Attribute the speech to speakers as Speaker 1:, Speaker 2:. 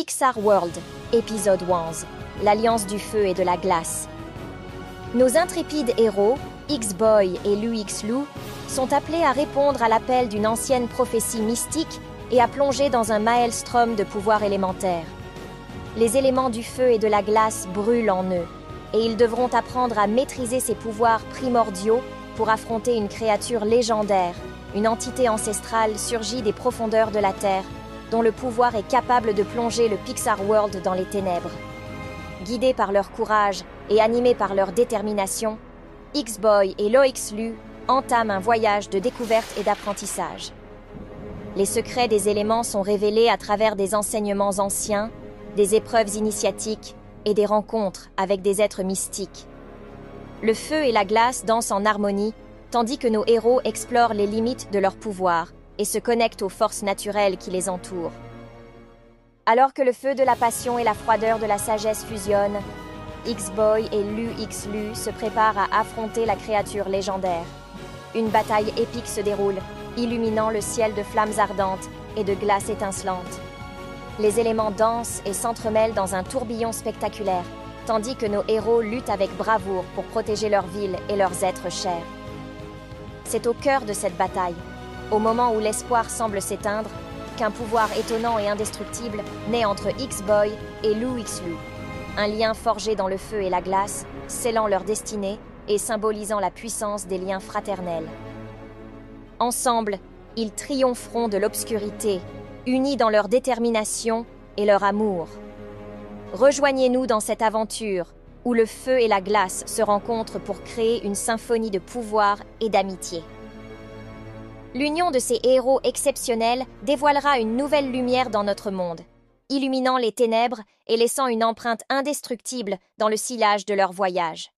Speaker 1: Pixar World, épisode 11, l'Alliance du feu et de la glace. Nos intrépides héros, X-Boy et X-Lu, sont appelés à répondre à l'appel d'une ancienne prophétie mystique et à plonger dans un maelstrom de pouvoirs élémentaires. Les éléments du feu et de la glace brûlent en eux, et ils devront apprendre à maîtriser ces pouvoirs primordiaux pour affronter une créature légendaire, une entité ancestrale surgie des profondeurs de la Terre, dont le pouvoir est capable de plonger le Pixar World dans les ténèbres. Guidés par leur courage et animés par leur détermination, X-Boy et Loix Lu entament un voyage de découverte et d'apprentissage. Les secrets des éléments sont révélés à travers des enseignements anciens, des épreuves initiatiques et des rencontres avec des êtres mystiques. Le feu et la glace dansent en harmonie, tandis que nos héros explorent les limites de leur pouvoir et se connectent aux forces naturelles qui les entourent. Alors que le feu de la passion et la froideur de la sagesse fusionnent, X-Boy et Lu X-Lu se préparent à affronter la créature légendaire. Une bataille épique se déroule, illuminant le ciel de flammes ardentes et de glace étincelante. Les éléments dansent et s'entremêlent dans un tourbillon spectaculaire, tandis que nos héros luttent avec bravoure pour protéger leur ville et leurs êtres chers. C'est au cœur de cette bataille, au moment où l'espoir semble s'éteindre, qu'un pouvoir étonnant et indestructible naît entre X-Boy et Lou X-Lu. Un lien forgé dans le feu et la glace, scellant leur destinée et symbolisant la puissance des liens fraternels. Ensemble, ils triompheront de l'obscurité, unis dans leur détermination et leur amour. Rejoignez-nous dans cette aventure où le feu et la glace se rencontrent pour créer une symphonie de pouvoir et d'amitié. L'union de ces héros exceptionnels dévoilera une nouvelle lumière dans notre monde, illuminant les ténèbres et laissant une empreinte indestructible dans le sillage de leur voyage.